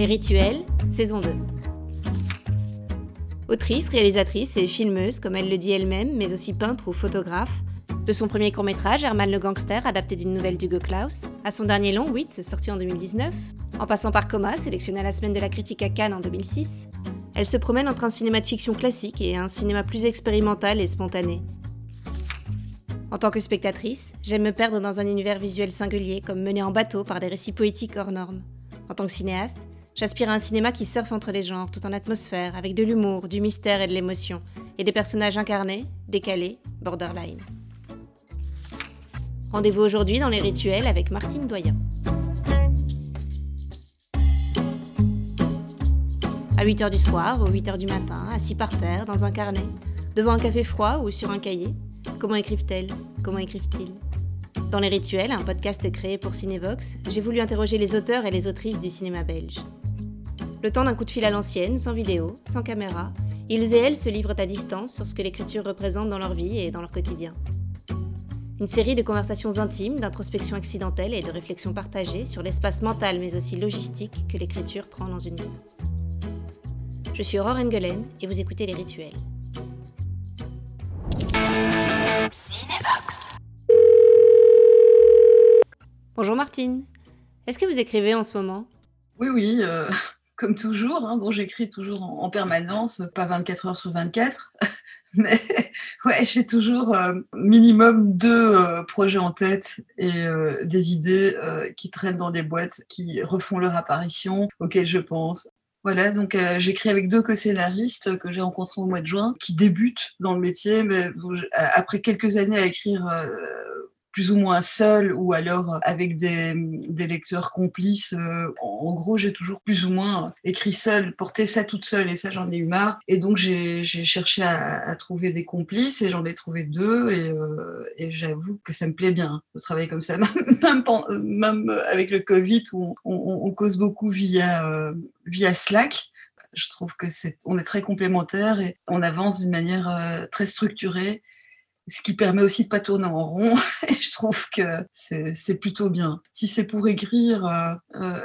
Les Rituels, saison 2. Autrice, réalisatrice et filmeuse, comme elle le dit elle-même, mais aussi peintre ou photographe, de son premier court-métrage, Herman le Gangster, adapté d'une nouvelle d'Hugo Claus, à son dernier long, Wits, sorti en 2019, en passant par Coma, sélectionné à la semaine de la critique à Cannes en 2006, elle se promène entre un cinéma de fiction classique et un cinéma plus expérimental et spontané. En tant que spectatrice, j'aime me perdre dans un univers visuel singulier, comme mené en bateau par des récits poétiques hors normes. En tant que cinéaste, j'aspire à un cinéma qui surfe entre les genres, tout en atmosphère, avec de l'humour, du mystère et de l'émotion, et des personnages incarnés, décalés, borderline. Rendez-vous aujourd'hui dans les rituels avec Martine Doyen. À 8h du soir ou 8h du matin, assis par terre, dans un carnet, devant un café froid ou sur un cahier, comment écrivent-elles? Comment écrivent-ils? Dans Les Rituels, un podcast créé pour Cinevox, j'ai voulu interroger les auteurs et les autrices du cinéma belge. Le temps d'un coup de fil à l'ancienne, sans vidéo, sans caméra, ils et elles se livrent à distance sur ce que l'écriture représente dans leur vie et dans leur quotidien. Une série de conversations intimes, d'introspection accidentelle et de réflexions partagées sur l'espace mental mais aussi logistique que l'écriture prend dans une vie. Je suis Aurore Engelen et vous écoutez Les Rituels. Cinébox. Bonjour Martine. Est-ce que vous écrivez en ce moment? Oui, oui, euh, comme toujours. Hein. Bon, j'écris toujours en, permanence, pas 24 heures sur 24. Mais ouais, j'ai toujours euh, minimum deux euh, projets en tête et des idées qui traînent dans des boîtes, qui refont leur apparition, auxquelles je pense. Voilà, donc euh, j'écris avec deux co-scénaristes que j'ai rencontrés au mois de juin, qui débutent dans le métier, mais après quelques années à écrire euh, plus ou moins seul ou alors avec des, des lecteurs complices. Euh, en, gros, j'ai toujours plus ou moins écrit seul, porté ça toute seule et ça, j'en ai eu marre. Et donc, j'ai cherché à, à, trouver des complices et j'en ai trouvé deux et, euh, et j'avoue que ça me plaît bien de travailler comme ça, même, même avec le Covid où on, on, on cause beaucoup via, euh, via Slack je trouve que c'est on est très complémentaires et on avance d'une manière euh, très structurée ce qui permet aussi de pas tourner en rond. Et je trouve que c'est plutôt bien. Si c'est pour écrire, euh,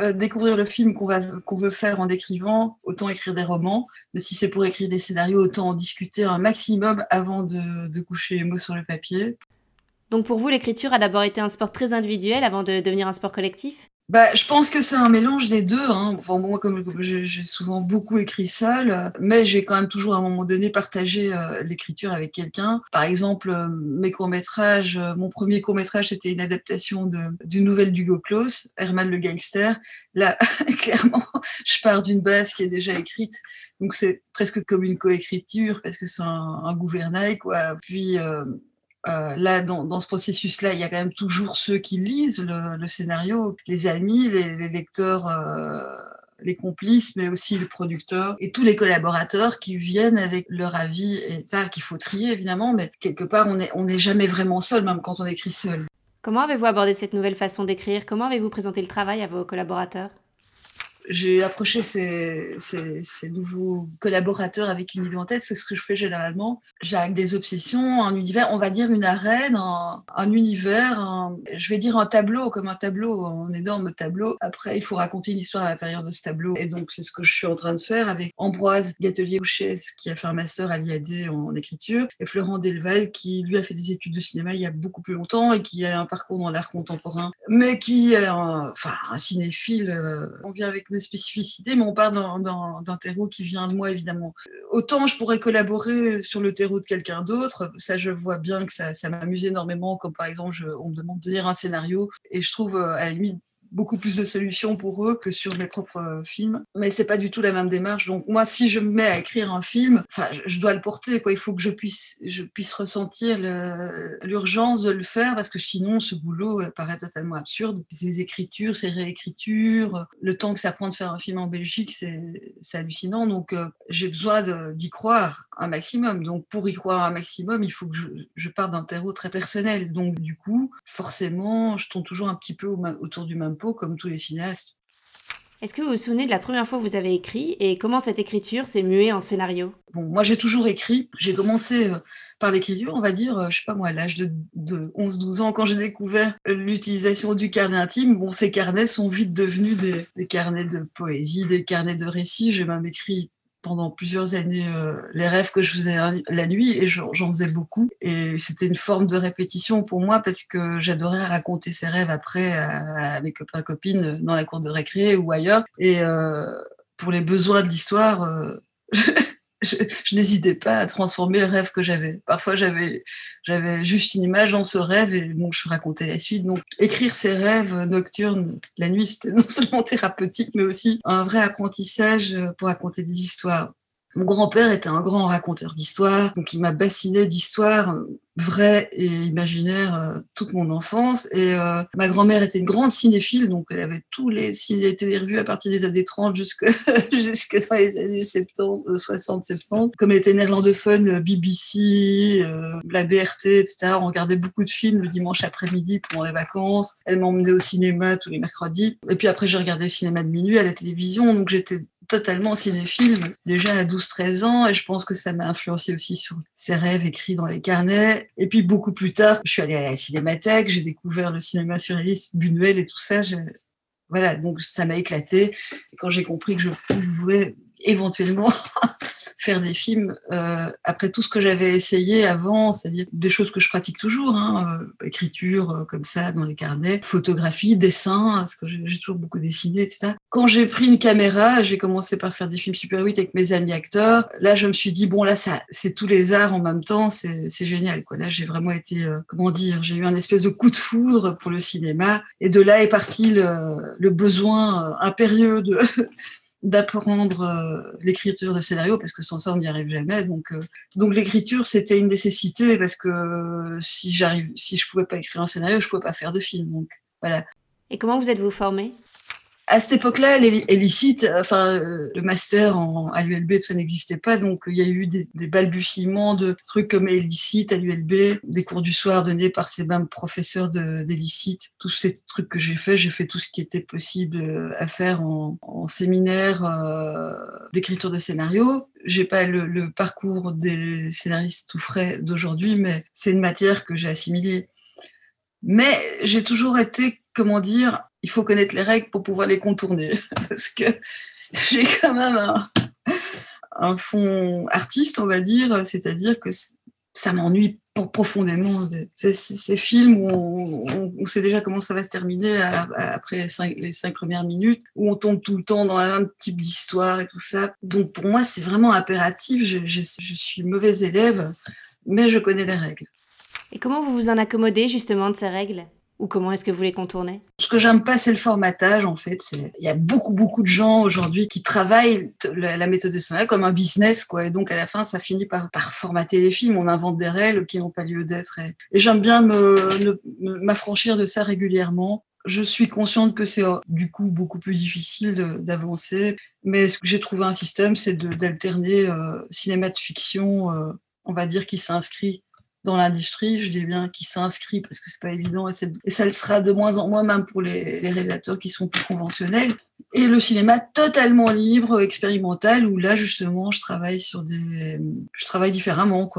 euh, découvrir le film qu'on veut faire en écrivant, autant écrire des romans. Mais si c'est pour écrire des scénarios, autant en discuter un maximum avant de, de coucher les mots sur le papier. Donc pour vous, l'écriture a d'abord été un sport très individuel avant de devenir un sport collectif? Bah, je pense que c'est un mélange des deux. Hein. Enfin, moi, comme j'ai souvent beaucoup écrit seul, mais j'ai quand même toujours à un moment donné partagé euh, l'écriture avec quelqu'un. Par exemple, euh, mes courts-métrages, euh, mon premier court-métrage, c'était une adaptation d'une nouvelle d'Hugo Claus, Herman le gangster. Là, clairement, je pars d'une base qui est déjà écrite. Donc, c'est presque comme une coécriture parce que c'est un, un, gouvernail, quoi. Puis, euh, là, dans, dans ce processus-là, il y a quand même toujours ceux qui lisent le, le scénario, les amis, les, les lecteurs, euh, les complices, mais aussi le producteur et tous les collaborateurs qui viennent avec leur avis. Et ça, qu'il faut trier évidemment, mais quelque part, on n'est on jamais vraiment seul, même quand on écrit seul. Comment avez-vous abordé cette nouvelle façon d'écrire? Comment avez-vous présenté le travail à vos collaborateurs? J'ai approché ces, ces, ces, nouveaux collaborateurs avec une idée c'est ce que je fais généralement. J'ai avec des obsessions, un univers, on va dire une arène, un, un univers, un, je vais dire un tableau, comme un tableau, un énorme tableau. Après, il faut raconter une histoire à l'intérieur de ce tableau. Et donc, c'est ce que je suis en train de faire avec Ambroise Gatelier-Bouchez, qui a fait un master à l'IAD en, écriture, et Florent Delval, qui lui a fait des études de cinéma il y a beaucoup plus longtemps et qui a un parcours dans l'art contemporain, mais qui est un, enfin, un cinéphile. Euh, on vient avec spécificité, mais on part d'un terreau qui vient de moi, évidemment. Autant je pourrais collaborer sur le terreau de quelqu'un d'autre, ça je vois bien que ça, ça m'amuse énormément, comme par exemple, on me demande de lire un scénario, et je trouve euh, à la limite beaucoup plus de solutions pour eux que sur mes propres euh, films. Mais c'est pas du tout la même démarche. Donc moi, si je me mets à écrire un film, enfin, je dois le porter. Quoi. Il faut que je puisse, je puisse ressentir l'urgence de le faire parce que sinon, ce boulot euh, paraît totalement absurde. Ces écritures, ces réécritures, le temps que ça prend de faire un film en Belgique, c'est hallucinant. Donc euh, j'ai besoin d'y croire un maximum. Donc pour y croire un maximum, il faut que je, je parte d'un terreau très personnel. Donc du coup, forcément, je tourne toujours un petit peu autour du même pot, comme tous les cinéastes. Est-ce que vous vous souvenez de la première fois que vous avez écrit et comment cette écriture s'est muée en scénario? Bon, moi j'ai toujours écrit. J'ai commencé euh, par l'écriture, on va dire, je sais pas moi, à l'âge de, 11-12 ans, quand j'ai découvert l'utilisation du carnet intime, bon, ces carnets sont vite devenus des, des, carnets de poésie, des carnets de récits. J'ai même écrit pendant plusieurs années euh, les rêves que je faisais la nuit et j'en faisais beaucoup. Et c'était une forme de répétition pour moi parce que j'adorais raconter ces rêves après à, mes copains copines dans la cour de récré ou ailleurs. Et euh, pour les besoins de l'histoire, je, n'hésitais pas à transformer le rêve que j'avais. Parfois, j'avais, j'avais juste une image dans ce rêve et je racontais la suite. Donc, écrire ces rêves nocturnes la nuit, c'était non seulement thérapeutique, mais aussi un vrai apprentissage pour raconter des histoires. Mon grand-père était un grand raconteur d'histoires, donc il m'a bassiné d'histoires vraies et imaginaires euh, toute mon enfance. Et euh, ma grand-mère était une grande cinéphile, donc elle avait tous les ciné télérevues à partir des années 30 jusque, jusque dans les années 70, 60, 70. Comme elle était néerlandophone, BBC, euh, la BRT, etc., on regardait beaucoup de films le dimanche après-midi pendant les vacances. Elle m'emmenait au cinéma tous les mercredis. Et puis après, j'ai regardé le cinéma de minuit à la télévision, donc j'étais totalement cinéphile déjà à 12-13 ans et je pense que ça m'a influencé aussi sur ses rêves écrits dans les carnets. Et puis beaucoup plus tard, je suis allée à la cinémathèque, j'ai découvert le cinéma surréaliste, Buñuel et tout ça. Voilà, donc ça m'a éclaté. Quand j'ai compris que je pouvais éventuellement faire des films euh, après tout ce que j'avais essayé avant, c'est-à-dire des choses que je pratique toujours, hein, euh, écriture euh, comme ça dans les carnets, photographie, dessin, parce que j'ai toujours beaucoup dessiné, etc. Quand j'ai pris une caméra, j'ai commencé par faire des films Super 8 avec mes amis acteurs. Là, je me suis dit bon là, c'est tous les arts en même temps, c'est génial. Quoi. Là, j'ai vraiment été, comment dire, j'ai eu un espèce de coup de foudre pour le cinéma, et de là est parti le, le besoin impérieux de d'apprendre euh, l'écriture de scénario parce que sans ça on n'y arrive jamais. Donc euh, donc l'écriture c'était une nécessité parce que euh, si j'arrive si je pouvais pas écrire un scénario je pouvais pas faire de film. Donc voilà. Et comment vous êtes-vous formé à cette époque-là, l'illicite, enfin, euh, le master en, à l'ULB, ça n'existait pas, donc il y a eu des, des balbutiements de trucs comme illicite à l'ULB, des cours du soir donnés par ces mêmes professeurs d'illicite. Tous ces trucs que j'ai fait, j'ai fait tout ce qui était possible euh, à faire en, en séminaire euh, d'écriture de scénario. J'ai pas le, le, parcours des scénaristes tout frais d'aujourd'hui, mais c'est une matière que j'ai assimilée. Mais j'ai toujours été, comment dire, il faut connaître les règles pour pouvoir les contourner. Parce que j'ai quand même un, fond artiste, on va dire, c'est-à-dire que ça m'ennuie profondément. Ces, films où on, sait déjà comment ça va se terminer après les cinq premières minutes, où on tombe tout le temps dans un type d'histoire et tout ça. Donc pour moi, c'est vraiment impératif. Je, je suis mauvaise élève, mais je connais les règles. Et comment vous vous en accommodez justement de ces règles? Ou comment est-ce que vous les contournez? Ce que j'aime pas, c'est le formatage, en fait. Il y a beaucoup, beaucoup de gens aujourd'hui qui travaillent la, méthode de scénario comme un business, quoi. Et donc, à la fin, ça finit par, par formater les films. On invente des règles qui n'ont pas lieu d'être. Et, j'aime bien m'affranchir de ça régulièrement. Je suis consciente que c'est du coup beaucoup plus difficile d'avancer, mais ce que j'ai trouvé un système, c'est d'alterner euh, cinéma de fiction, euh, on va dire, qui s'inscrit dans l'industrie, je dis bien, qui s'inscrit parce que c'est pas évident et, ça le sera de moins en moins même pour les, les, réalisateurs qui sont plus conventionnels. Et le cinéma totalement libre, expérimental, où là justement je travaille différemment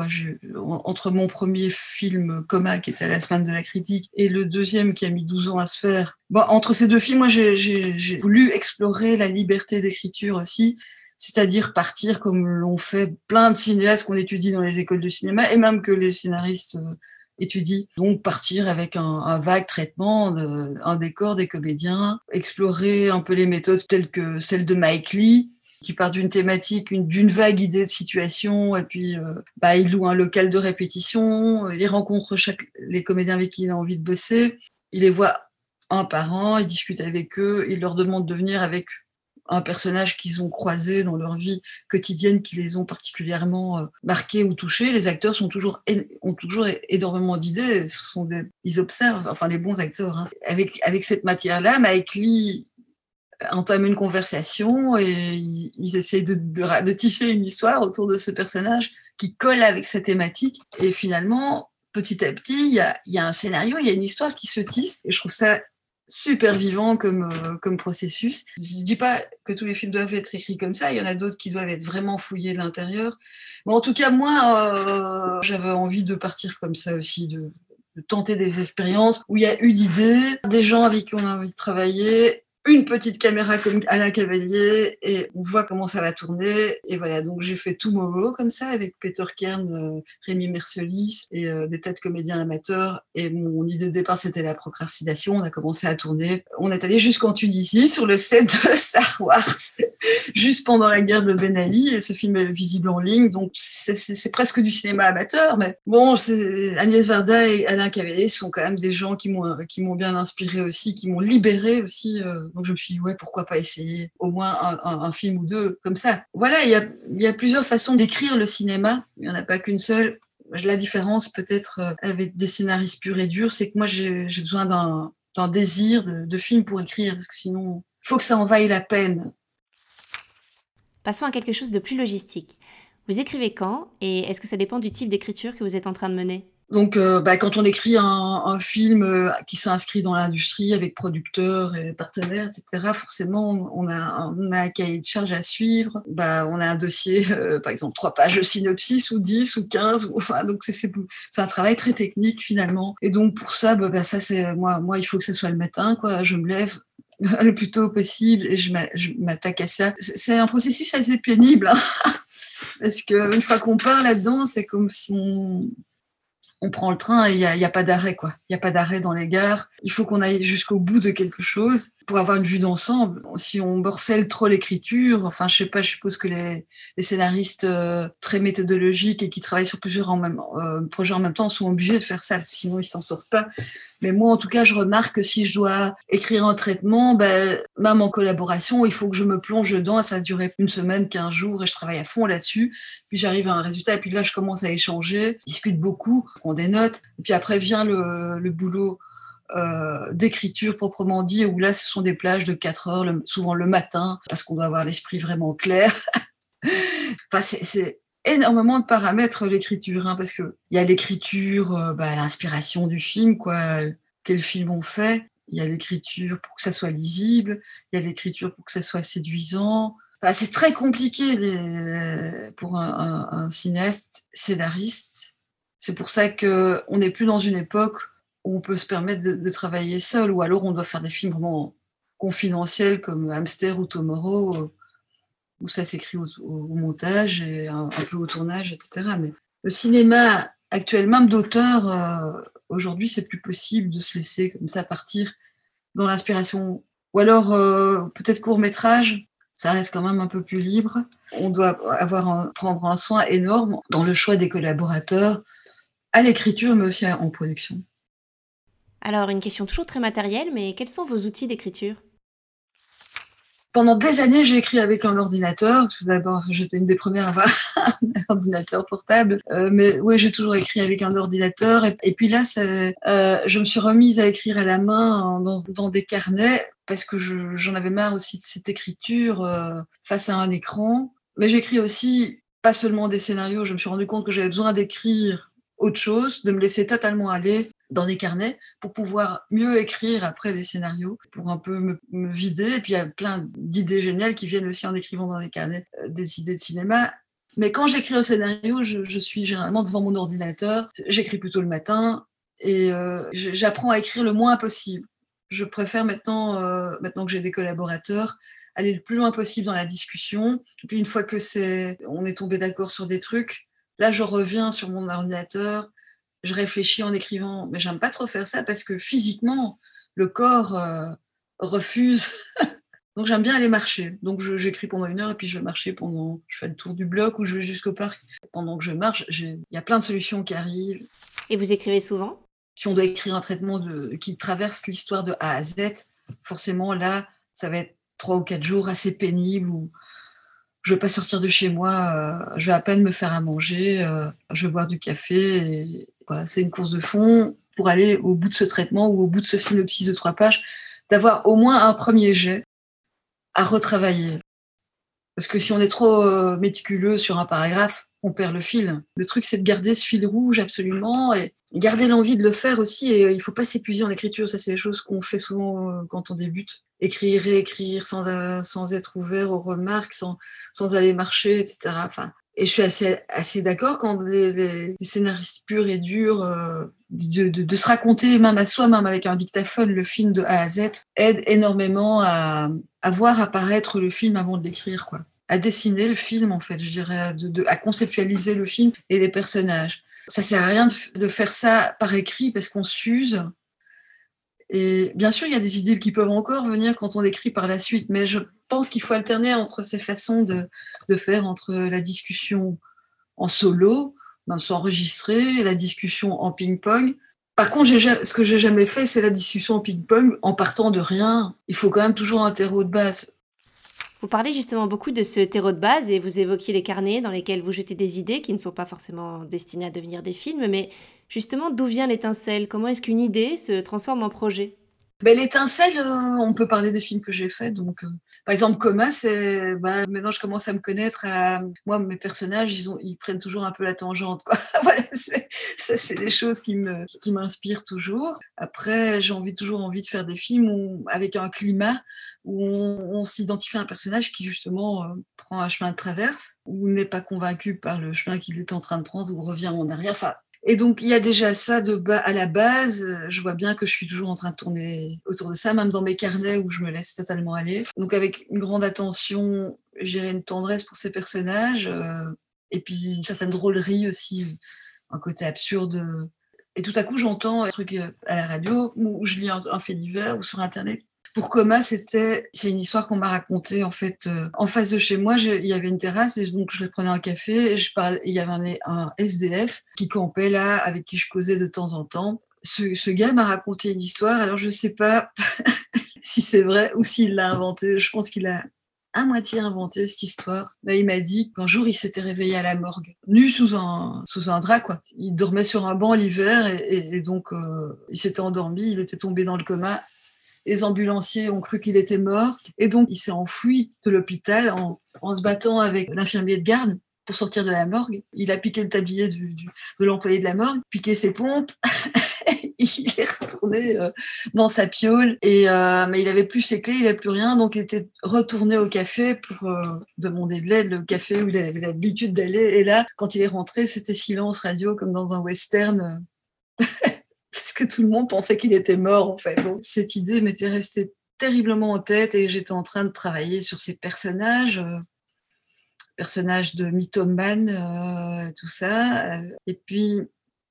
entre mon premier film Coma qui était à la semaine de la critique et le deuxième qui a mis 12 ans à se faire. Entre ces deux films, moi j'ai voulu explorer la liberté d'écriture aussi c'est-à-dire partir comme l'ont fait plein de cinéastes qu'on étudie dans les écoles de cinéma et même que les scénaristes euh, étudient. Donc partir avec un, un vague traitement, un décor, des comédiens, explorer un peu les méthodes telles que celles de Mike Lee, qui part d'une thématique, d'une vague idée de situation, et puis euh, bah, il loue un local de répétition, il rencontre les comédiens avec qui il a envie de bosser, il les voit un par an, il discute avec eux, il leur demande de venir avec un personnage qu'ils ont croisé dans leur vie quotidienne qui les ont particulièrement euh, marqués ou touchés. Les acteurs sont toujours, ont toujours énormément d'idées. Ils observent, enfin les bons acteurs. Hein. Avec, avec cette matière-là, Mike Lee entame une conversation et ils, essayent de, de, tisser une histoire autour de ce personnage qui colle avec sa thématique. Et finalement, petit à petit, il y a, y a un scénario, il y a une histoire qui se tisse. Et je trouve ça super vivant comme, euh, comme processus. Je dis pas que tous les films doivent être écrits comme ça, il y en a d'autres qui doivent être vraiment fouillés de l'intérieur. Mais en tout cas, moi, euh, j'avais envie de partir comme ça aussi, de, de tenter des expériences où il y a eu d'idées, des gens avec qui on a envie de travailler une petite caméra comme Alain Cavalier et on voit comment ça va tourner. Et voilà, donc j'ai fait tout Momo comme ça avec Peter Kern, euh, Rémi Mercelis et euh, des têtes comédiens amateurs. Et mon idée de départ, c'était la procrastination. On a commencé à tourner. On est allé jusqu'en Tunisie sur le set de Star Wars, juste pendant la guerre de Ben Ali. Et ce film est visible en ligne. Donc c'est presque du cinéma amateur. Mais bon, Agnès Varda et Alain Cavalier sont quand même des gens qui m'ont bien inspiré aussi, qui m'ont libéré aussi. Donc je me suis dit, ouais, pourquoi pas essayer au moins un, film ou deux comme ça. Voilà, il y a, y a plusieurs façons d'écrire le cinéma. Il n'y en a pas qu'une seule. La différence peut-être euh, avec des scénaristes purs et durs, c'est que moi j'ai besoin d'un désir de, de film pour écrire, parce que sinon, il faut que ça en vaille la peine. Passons à quelque chose de plus logistique. Vous écrivez quand et est-ce que ça dépend du type d'écriture que vous êtes en train de mener? Donc, euh, bah, quand on écrit un, film euh, qui s'inscrit dans l'industrie avec producteurs et partenaires, etc., forcément, on a, un cahier de charge à suivre. Bah, on a un dossier, euh, par exemple, trois pages de synopsis ou dix ou quinze. enfin, donc, c'est un travail très technique finalement. Et donc, pour ça, bah, ça c'est moi, il faut que ce soit le matin. Je me lève, le plus tôt possible et je m'attaque à ça. C'est un processus assez pénible hein parce qu'une fois qu'on part là-dedans, c'est comme si on, on prend le train et il n'y a, pas d'arrêt, quoi. Il n'y a pas d'arrêt dans les gares. Il faut qu'on aille jusqu'au bout de quelque chose pour avoir une vue d'ensemble. Si on morcelle trop l'écriture, enfin, je sais pas, je suppose que les, scénaristes euh, très méthodologiques et qui travaillent sur plusieurs euh, projets en même temps sont obligés de faire ça, sinon ils s'en sortent pas. Mais moi, en tout cas, je remarque que si je dois écrire un traitement, ben, même en collaboration, il faut que je me plonge dedans. Ça a duré une semaine, quinze jours, et je travaille à fond là-dessus. Puis j'arrive à un résultat, et puis là, je commence à échanger, discute beaucoup, prends des notes. Et puis après vient le, le boulot euh, d'écriture proprement dit, où là, ce sont des plages de 4 heures, souvent le matin, parce qu'on doit avoir l'esprit vraiment clair. enfin, c'est énormément de paramètres l'écriture, hein, parce que il y a l'écriture, euh, bah, l'inspiration du film, quoi, quel film on fait. Il y a l'écriture pour que ça soit lisible, il y a l'écriture pour que ça soit séduisant. Enfin, c'est très compliqué les, pour un, cinéaste, scénariste. C'est pour ça qu'on n'est plus dans une époque où on peut se permettre de, travailler seul, ou alors on doit faire des films vraiment confidentiels comme Hamster ou Tomorrow, euh, où ça s'écrit au, montage et un, peu au tournage, etc. Mais le cinéma actuel, même d'auteur, euh, aujourd'hui, c'est plus possible de se laisser comme ça partir dans l'inspiration. Ou alors, euh, peut-être court métrage, ça reste quand même un peu plus libre. On doit avoir prendre un soin énorme dans le choix des collaborateurs, à l'écriture, mais aussi en production. Alors, une question toujours très matérielle, mais quels sont vos outils d'écriture? Pendant des années, j'ai écrit avec un ordinateur. D'abord, j'étais une des premières à avoir un ordinateur portable. Euh, mais oui, j'ai toujours écrit avec un ordinateur. Et, puis là, euh, je me suis remise à écrire à la main dans, des carnets parce que j'en avais marre aussi de cette écriture euh, face à un écran. Mais j'écris aussi pas seulement des scénarios. Je me suis rendu compte que j'avais besoin d'écrire autre chose, de me laisser totalement aller dans des carnets pour pouvoir mieux écrire après des scénarios, pour un peu me, vider. Et puis il y a plein d'idées géniales qui viennent aussi en écrivant dans des carnets euh, des idées de cinéma. Mais quand j'écris un scénario, je, suis généralement devant mon ordinateur. J'écris plutôt le matin et euh, j'apprends à écrire le moins possible. Je préfère maintenant, euh, maintenant que j'ai des collaborateurs, aller le plus loin possible dans la discussion. Et puis une fois que c'est, on est tombé d'accord sur des trucs, là je reviens sur mon ordinateur, je réfléchis en écrivant, mais j'aime pas trop faire ça parce que physiquement, le corps euh, refuse. Donc j'aime bien aller marcher. Donc j'écris pendant une heure et puis je vais marcher pendant, je fais le tour du bloc ou je vais jusqu'au parc. Pendant que je marche, il y a plein de solutions qui arrivent. Et vous écrivez souvent? Si on doit écrire un traitement de, qui traverse l'histoire de A à Z, forcément là, ça va être trois ou quatre jours assez pénibles où je vais pas sortir de chez moi, euh, je vais à peine me faire à manger, euh, je vais boire du café et, c'est une course de fond pour aller au bout de ce traitement ou au bout de ce synopsis de trois pages, d'avoir au moins un premier jet à retravailler. Parce que si on est trop euh, méticuleux sur un paragraphe, qu'on perd le fil. Le truc, c'est de garder ce fil rouge absolument et garder l'envie de le faire aussi. Et il faut pas s'épuiser en écriture. Ça, c'est les choses qu'on fait souvent quand on débute. Écrire, réécrire sans, sans être ouvert aux remarques, sans, sans aller marcher, etc. Enfin, et je suis assez, assez d'accord quand les, scénaristes purs et durs, euh, de, de, de, se raconter même à soi, même avec un dictaphone, le film de A à Z, aide énormément à, à voir apparaître le film avant de l'écrire, quoi. À dessiner le film, en fait, je dirais, à conceptualiser le film et les personnages. Ça sert à rien de, faire ça par écrit parce qu'on s'use. Et bien sûr, il y a des idées qui peuvent encore venir quand on écrit par la suite, mais je pense qu'il faut alterner entre ces façons de, faire, entre la discussion en solo, ben, s'enregistrer, la discussion en ping-pong. Par contre, ce que j'ai jamais fait, c'est la discussion en ping-pong en partant de rien. Il faut quand même toujours un terreau de base. Vous parlez justement beaucoup de ce terreau de base et vous évoquiez les carnets dans lesquels vous jetez des idées qui ne sont pas forcément destinées à devenir des films, mais justement, d'où vient l'étincelle? Comment est-ce qu'une idée se transforme en projet? Ben, L'étincelle, euh, on peut parler des films que j'ai faits. Donc, euh, par exemple, Coma, c'est ben, maintenant je commence à me connaître. À, moi, mes personnages, ils, ont, ils prennent toujours un peu la tangente. Quoi. voilà, ça, c'est des choses qui me qui m'inspirent toujours. Après, j'ai envie toujours envie de faire des films où, avec un climat où on, s'identifie à un personnage qui justement euh, prend un chemin de traverse ou n'est pas convaincu par le chemin qu'il est en train de prendre ou revient en arrière. Enfin, et donc, il y a déjà ça de bas à la base. Je vois bien que je suis toujours en train de tourner autour de ça, même dans mes carnets où je me laisse totalement aller. Donc, avec une grande attention, j'ai une tendresse pour ces personnages. Euh, et puis, une certaine drôlerie aussi, un côté absurde. Et tout à coup, j'entends un truc à la radio ou je lis un, un fait divers ou sur Internet pour Coma, c'était c'est une histoire qu'on m'a racontée en fait euh, en face de chez moi. il y avait une terrasse et donc je prenais un café et je parle. Il y avait un, SDF qui campait là, avec qui je causais de temps en temps. Ce, ce gars m'a raconté une histoire. Alors je sais pas si c'est vrai ou s'il l'a inventé. Je pense qu'il a à moitié inventé cette histoire. Mais il m'a dit qu'un jour il s'était réveillé à la morgue, nu sous un sous un drap quoi. Il dormait sur un banc l'hiver et, et, donc euh, il s'était endormi, il était tombé dans le coma les ambulanciers ont cru qu'il était mort. Et donc, il s'est enfui de l'hôpital en, se battant avec l'infirmier de garde pour sortir de la morgue. Il a piqué le tablier de l'employé de la morgue, piqué ses pompes. il est retourné euh, dans sa piole et euh, mais il avait plus ses clés, il n'avait plus rien, donc il était retourné au café pour euh, demander de l'aide, le café où il avait l'habitude d'aller. Et là, quand il est rentré, c'était silence radio comme dans un western. que tout le monde pensait qu'il était mort en fait. Donc cette idée m'était restée terriblement en tête et j'étais en train de travailler sur ces personnages, euh, personnages de mythomane, euh, tout ça. Et puis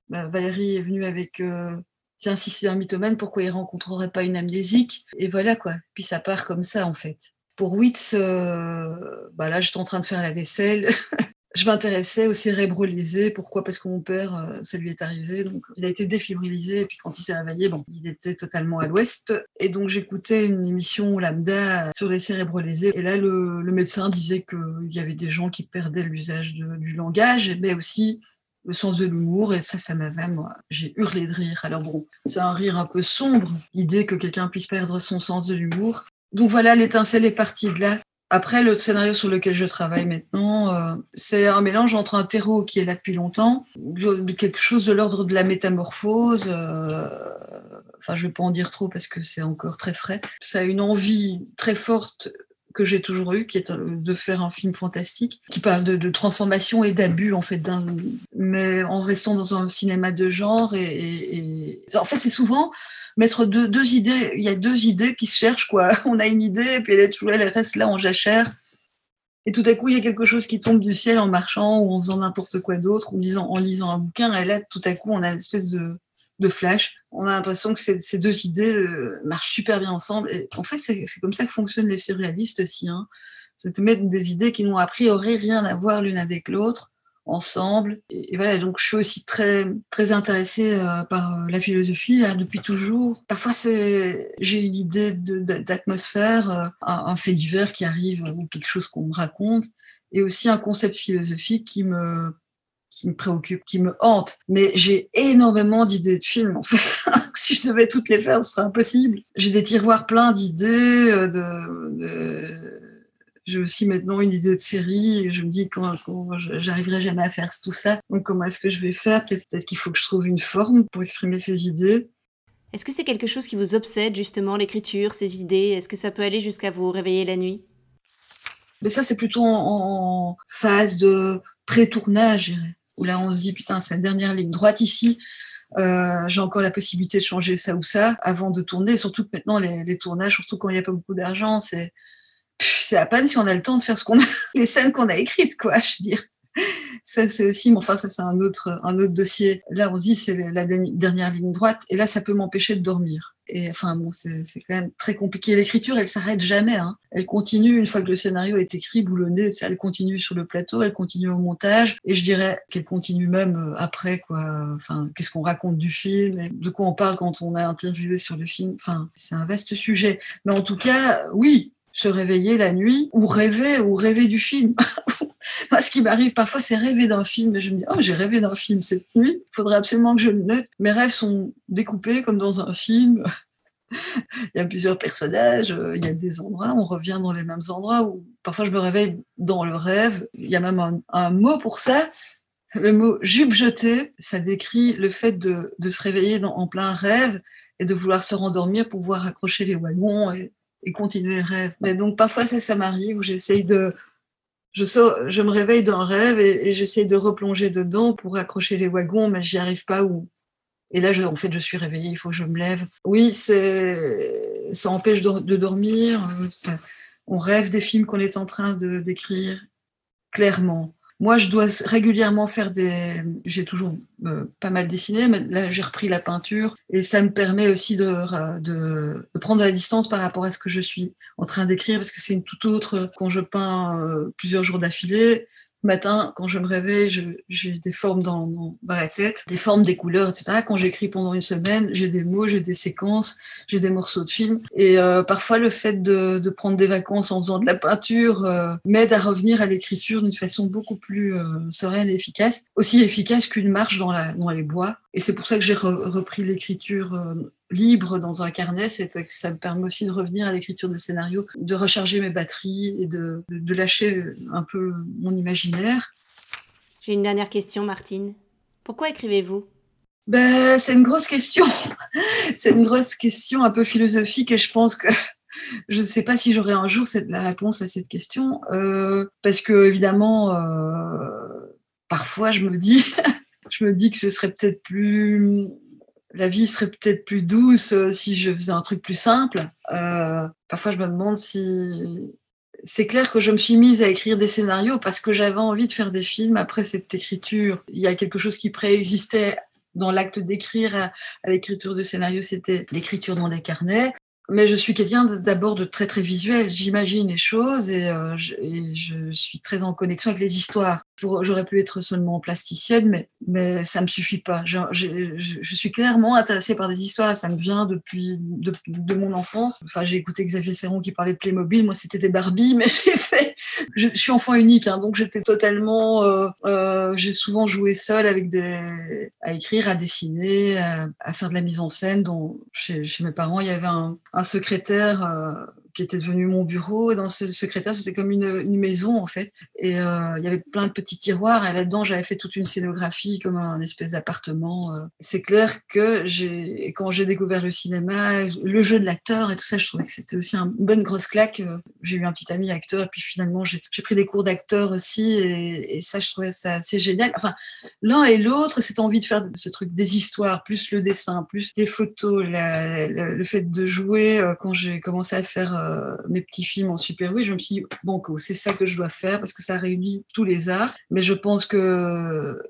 bah, Valérie est venue avec euh, tiens si c'est un mythomane, pourquoi il rencontrerait pas une amnésique? Et voilà quoi. Puis ça part comme ça en fait. Pour Witz, euh, bah là j'étais en train de faire la vaisselle. je m'intéressais au cérébrolysé. Pourquoi? Parce que mon père, euh, ça lui est arrivé. Donc, il a été défibrilisé. Et puis, quand il s'est réveillé, bon, il était totalement à l'ouest. Et donc, j'écoutais une émission lambda sur les cérébrolysés. Et là, le, le médecin disait qu'il y avait des gens qui perdaient l'usage du langage, mais aussi le sens de l'humour et ça, ça m'avait, moi, j'ai hurlé de rire. Alors bon, c'est un rire un peu sombre, l'idée que quelqu'un puisse perdre son sens de l'humour. Donc voilà, l'étincelle est partie de là. Après, le scénario sur lequel je travaille maintenant, euh, c'est un mélange entre un terreau qui est là depuis longtemps, quelque chose de l'ordre de la métamorphose. Euh, enfin, je ne vais pas en dire trop parce que c'est encore très frais. Ça a une envie très forte que j'ai toujours eu, qui est de faire un film fantastique, qui parle de, transformation et d'abus, en fait, mais en restant dans un cinéma de genre. Et, en fait, c'est souvent mettre deux, idées. Il y a deux idées qui se cherchent, quoi. On a une idée, et puis elle, est elle reste là en jachère. Et tout à coup, il y a quelque chose qui tombe du ciel en marchant ou en faisant n'importe quoi d'autre, ou en lisant, en lisant un bouquin. Et là, tout à coup, on a une espèce de, de flash. On a l'impression que ces, deux idées euh, marchent super bien ensemble. Et en fait, c'est comme ça que fonctionnent les surréalistes aussi. Hein. C'est de mettre des idées qui n'ont a priori rien à voir l'une avec l'autre ensemble. Et, voilà, donc je suis aussi très très intéressée euh, par euh, la philosophie là, depuis toujours. Parfois, j'ai une idée d'atmosphère, un, un, fait divers qui arrive ou quelque chose qu'on me raconte, et aussi un concept philosophique qui me qui me préoccupe, qui me hante. Mais j'ai énormément d'idées de films, en fait. si je devais toutes les faire, ce serait impossible. J'ai des tiroirs pleins d'idées, de, de j'ai aussi maintenant une idée de série et je me dis quand, j'arriverai jamais à faire tout ça. Donc comment est-ce que je vais faire? Peut-être peut qu'il faut que je trouve une forme pour exprimer ces idées. Est-ce que c'est quelque chose qui vous obsède justement l'écriture, ces idées? Est-ce que ça peut aller jusqu'à vous réveiller la nuit? Mais ça c'est plutôt en, phase de pré-tournage, où là on se dit putain c'est la dernière ligne droite ici. Euh, j'ai encore la possibilité de changer ça ou ça avant de tourner. Surtout que maintenant, les, tournages, surtout quand il n'y a pas beaucoup d'argent, c'est c'est à peine si on a le temps de faire ce qu'on a, les scènes qu'on a écrites, quoi, je veux dire. Ça, c'est aussi, mais enfin, ça, c'est un autre, un autre dossier. Là, on se dit, c'est la dernière ligne droite, et là, ça peut m'empêcher de dormir. Et enfin, bon, c'est quand même très compliqué. L'écriture, elle s'arrête jamais. Hein. Elle continue une fois que le scénario est écrit, boulonné. Elle continue sur le plateau, elle continue au montage, et je dirais qu'elle continue même euh, après, quoi. Enfin, qu'est-ce qu'on raconte du film, de quoi on parle quand on a interviewé sur le film. Enfin, c'est un vaste sujet. Mais en tout cas, oui, se réveiller la nuit ou rêver ou rêver du film. ce qui m'arrive parfois, c'est rêver d'un film. Et je me dis, oh, j'ai rêvé d'un film cette nuit. Il faudrait absolument que je le note. Mes rêves sont découpés comme dans un film. il y a plusieurs personnages, il y a des endroits, on revient dans les mêmes endroits où parfois je me réveille dans le rêve. Il y a même un, mot pour ça. Le mot jetée, ça décrit le fait de, se réveiller en plein rêve et de vouloir se rendormir pour pouvoir accrocher les wagons et, et continuer le rêve. Mais donc parfois ça, ça m'arrive où j'essaye de, je, je me réveille d'un rêve et, j'essaie de replonger dedans pour accrocher les wagons, mais j'y arrive pas. Ou... Et là, je, en fait, je suis réveillée, il faut que je me lève. Oui, ça empêche de, dormir. on rêve des films qu'on est en train d'écrire, clairement. Moi, je dois régulièrement faire des. J'ai toujours euh, pas mal dessiné, mais là, j'ai repris la peinture et ça me permet aussi de, prendre la distance par rapport à ce que je suis en train d'écrire parce que c'est une toute autre quand je peins euh, plusieurs jours d'affilée matin, quand je me réveille, j'ai des formes dans, la tête, des formes, des couleurs, etc. Quand j'écris pendant une semaine, j'ai des mots, j'ai des séquences, j'ai des morceaux de films. Et euh, parfois, le fait de, prendre des vacances en faisant de la peinture euh, m'aide à revenir à l'écriture d'une façon beaucoup plus euh, sereine et efficace, aussi efficace qu'une marche dans les bois. Et c'est pour ça que j'ai repris l'écriture libre dans un carnet, c'est que ça me permet aussi de revenir à l'écriture de scénario, de recharger mes batteries et de, de lâcher un peu mon imaginaire. J'ai une dernière question, Martine. Pourquoi écrivez-vous? Ben, C'est une grosse question. c'est une grosse question un peu philosophique et je pense que je ne sais pas si j'aurai un jour cette, la réponse à cette question. Euh, parce que, évidemment, euh, parfois je me dis, je me dis que ce serait peut-être plus la vie serait peut-être plus douce euh, si je faisais un truc plus simple. Euh, parfois, je me demande si c'est clair que je me suis mise à écrire des scénarios parce que j'avais envie de faire des films après cette écriture. Il y a quelque chose qui préexistait dans l'acte d'écrire à, l'écriture de scénario, c'était l'écriture dans des carnets mais je suis quelqu'un d'abord de très très visuel. J'imagine les choses et, euh, je, et, je, suis très en connexion avec les histoires. J'aurais pu être seulement plasticienne, mais ça me suffit pas. Je, suis clairement intéressée par des histoires. Ça me vient depuis de, de mon enfance. Enfin, j'ai écouté Xavier Serron qui parlait de Playmobil. Moi, c'était des Barbie, mais j'ai fait. Je, suis enfant unique, hein, donc j'étais totalement. Euh, euh, j'ai souvent joué seule avec des à écrire, à dessiner, à, faire de la mise en scène. Dont chez, chez mes parents, il y avait un un secrétaire euh, qui était devenu mon bureau. Dans ce secrétaire, c'était comme une, maison, en fait. Et euh, il y avait plein de petits tiroirs. Et là-dedans, j'avais fait toute une scénographie, comme un espèce d'appartement. Euh. C'est clair que quand j'ai découvert le cinéma, le jeu de l'acteur et tout ça, je trouvais que c'était aussi une bonne grosse claque. J'ai eu un petit ami acteur, et puis finalement, j'ai pris des cours d'acteur aussi. Et, ça, je trouvais ça assez génial. Enfin, l'un et l'autre, cette envie de faire ce truc des histoires, plus le dessin, plus les photos, le fait de jouer euh, quand j'ai commencé à faire euh, mes petits films en super oui, je me suis dit, bon, c'est ça que je dois faire parce que ça réunit tous les arts. Mais je pense que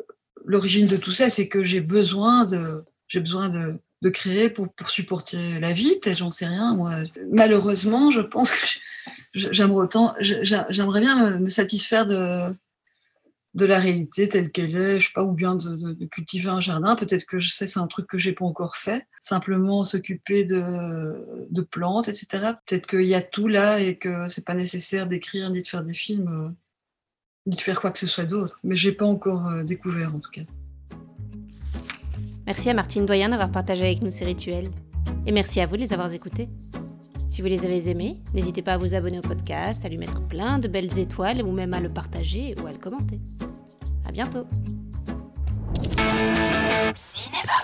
l'origine de tout ça, c'est que j'ai besoin de, j'ai besoin de, de créer pour, pour supporter la vie, peut-être, j'en sais rien. Moi, malheureusement, je pense que j'aimerais autant, j'aimerais bien me satisfaire de, de la réalité telle qu'elle est, je sais pas, ou bien de, cultiver un jardin. Peut-être que je sais, c'est un truc que j'ai pas encore fait. Simplement s'occuper de, plantes, etc. Peut-être qu'il y a tout là et que c'est pas nécessaire d'écrire ni de faire des films, euh, ni de faire quoi que ce soit d'autre. Mais j'ai pas encore euh, découvert en tout cas. Merci à Martine Doyen d'avoir partagé avec nous ces rituels. Et merci à vous de les avoir écoutés. Si vous les avez aimés, n'hésitez pas à vous abonner au podcast, à lui mettre plein de belles étoiles ou même à le partager ou à le commenter. À bientôt. Cinéma.